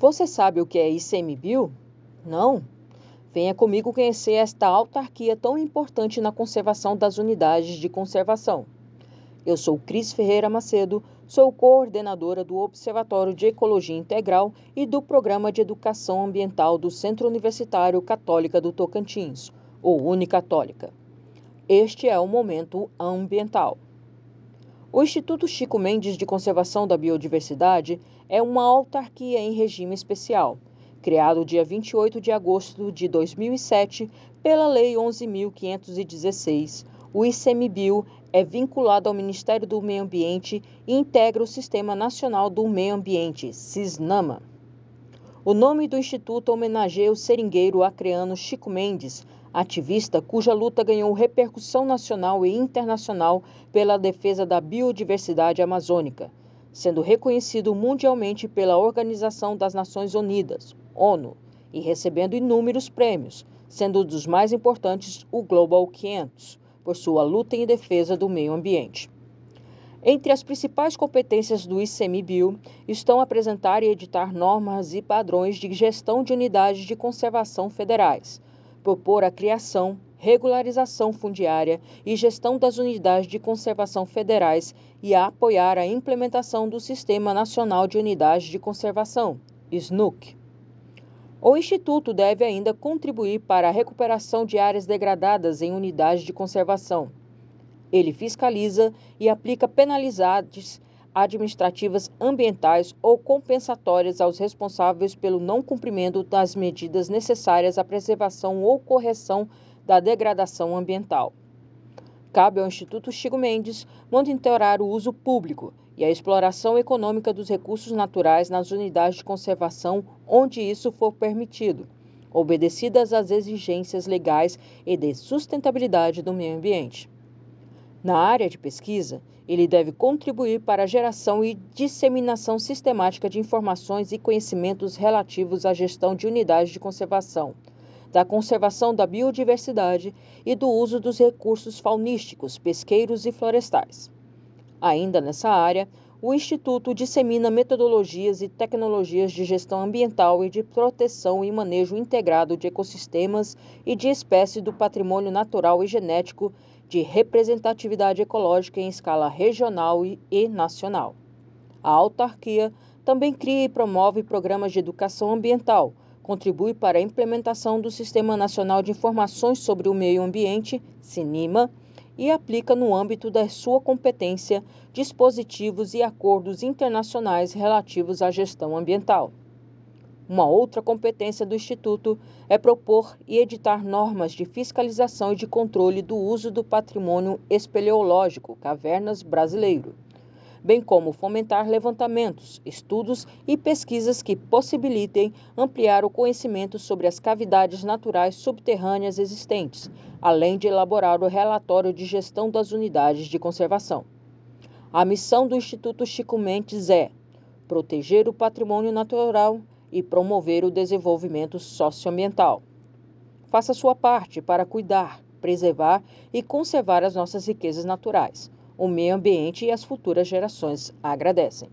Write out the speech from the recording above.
Você sabe o que é ICMBio? Não? Venha comigo conhecer esta autarquia tão importante na conservação das unidades de conservação. Eu sou Cris Ferreira Macedo, sou coordenadora do Observatório de Ecologia Integral e do Programa de Educação Ambiental do Centro Universitário Católica do Tocantins, ou Unicatólica. Este é o Momento Ambiental. O Instituto Chico Mendes de Conservação da Biodiversidade é uma autarquia em regime especial criado dia 28 de agosto de 2007 pela Lei 11.516. O ICMBio é vinculado ao Ministério do Meio Ambiente e integra o Sistema Nacional do Meio Ambiente, SISNAMA. O nome do instituto homenageia o seringueiro acreano Chico Mendes, ativista cuja luta ganhou repercussão nacional e internacional pela defesa da biodiversidade amazônica, sendo reconhecido mundialmente pela Organização das Nações Unidas, ONU, e recebendo inúmeros prêmios, sendo um dos mais importantes o Global 500, por sua luta em defesa do meio ambiente. Entre as principais competências do ICMBio estão apresentar e editar normas e padrões de gestão de unidades de conservação federais, propor a criação, regularização fundiária e gestão das unidades de conservação federais e a apoiar a implementação do Sistema Nacional de Unidades de Conservação, SNUC. O Instituto deve ainda contribuir para a recuperação de áreas degradadas em unidades de conservação. Ele fiscaliza e aplica penalidades administrativas ambientais ou compensatórias aos responsáveis pelo não cumprimento das medidas necessárias à preservação ou correção da degradação ambiental. Cabe ao Instituto Chico Mendes monitorar o uso público e a exploração econômica dos recursos naturais nas unidades de conservação onde isso for permitido, obedecidas às exigências legais e de sustentabilidade do meio ambiente. Na área de pesquisa, ele deve contribuir para a geração e disseminação sistemática de informações e conhecimentos relativos à gestão de unidades de conservação, da conservação da biodiversidade e do uso dos recursos faunísticos, pesqueiros e florestais. Ainda nessa área, o Instituto dissemina metodologias e tecnologias de gestão ambiental e de proteção e manejo integrado de ecossistemas e de espécies do patrimônio natural e genético de representatividade ecológica em escala regional e nacional. A autarquia também cria e promove programas de educação ambiental, contribui para a implementação do Sistema Nacional de Informações sobre o Meio Ambiente, SINIMA, e aplica no âmbito da sua competência dispositivos e acordos internacionais relativos à gestão ambiental. Uma outra competência do Instituto é propor e editar normas de fiscalização e de controle do uso do patrimônio espeleológico cavernas brasileiro bem como fomentar levantamentos, estudos e pesquisas que possibilitem ampliar o conhecimento sobre as cavidades naturais subterrâneas existentes, além de elaborar o relatório de gestão das unidades de conservação. A missão do Instituto Chico Mendes é proteger o patrimônio natural e promover o desenvolvimento socioambiental. Faça sua parte para cuidar, preservar e conservar as nossas riquezas naturais o meio ambiente e as futuras gerações agradecem.